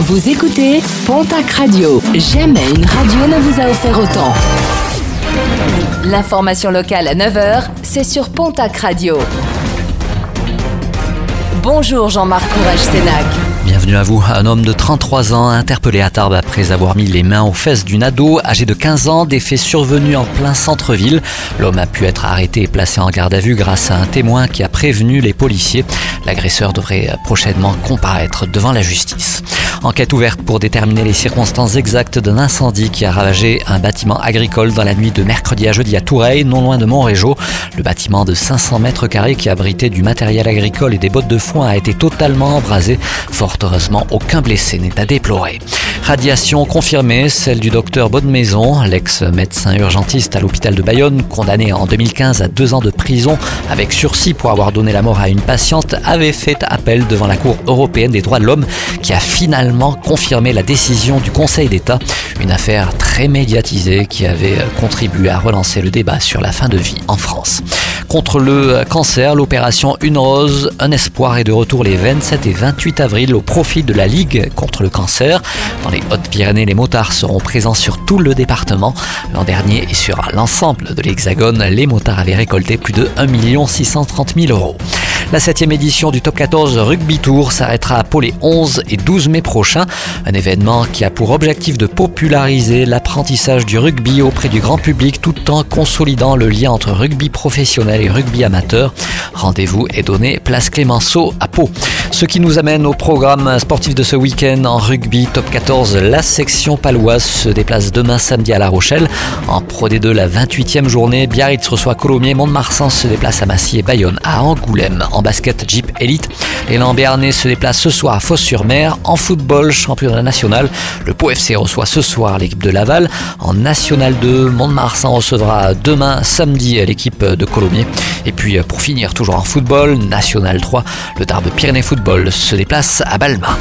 Vous écoutez Pontac Radio. Jamais une radio ne vous a offert autant. L'information locale à 9h, c'est sur Pontac Radio. Bonjour Jean-Marc Courage Sénac. Bienvenue à vous. Un homme de 33 ans interpellé à Tarbes après avoir mis les mains aux fesses d'une ado âgée de 15 ans, des faits survenus en plein centre-ville. L'homme a pu être arrêté et placé en garde à vue grâce à un témoin qui a prévenu les policiers. L'agresseur devrait prochainement comparaître devant la justice. Enquête ouverte pour déterminer les circonstances exactes d'un incendie qui a ravagé un bâtiment agricole dans la nuit de mercredi à jeudi à Toureil, non loin de Montrégeau. Le bâtiment de 500 mètres carrés qui abritait du matériel agricole et des bottes de foin a été totalement embrasé. Fort heureusement, aucun blessé n'est à déplorer. Radiation confirmée, celle du docteur Maison, l'ex-médecin urgentiste à l'hôpital de Bayonne, condamné en 2015 à deux ans de prison avec sursis pour avoir donné la mort à une patiente, avait fait appel devant la Cour européenne des droits de l'homme qui a finalement confirmé la décision du Conseil d'État, une affaire très médiatisée qui avait contribué à relancer le débat sur la fin de vie en France. Contre le cancer, l'opération Une Rose, un espoir est de retour les 27 et 28 avril au profit de la Ligue contre le cancer. Dans les Hautes-Pyrénées, les motards seront présents sur tout le département. L'an dernier et sur l'ensemble de l'Hexagone, les motards avaient récolté plus de 1 630 000 euros. La septième édition du Top 14 Rugby Tour s'arrêtera à Pau les 11 et 12 mai prochains. Un événement qui a pour objectif de populariser l'apprentissage du rugby auprès du grand public tout en consolidant le lien entre rugby professionnel et rugby amateur. Rendez-vous est donné place Clémenceau à Pau. Ce qui nous amène au programme sportif de ce week-end en rugby top 14. La section paloise se déplace demain samedi à La Rochelle. En Pro D2, la 28e journée, Biarritz reçoit Colomiers, Mont-de-Marsan se déplace à Massy et Bayonne à Angoulême. En basket Jeep Elite, l'élan béarnais se déplace ce soir à Fos-sur-Mer. En football, championnat national, le Pau FC reçoit ce soir l'équipe de Laval. En National 2, Mont-de-Marsan recevra demain samedi l'équipe de Colomiers. Et puis pour finir, toujours en football, National 3, le Tarbes Pyrénées football se déplace à Balma.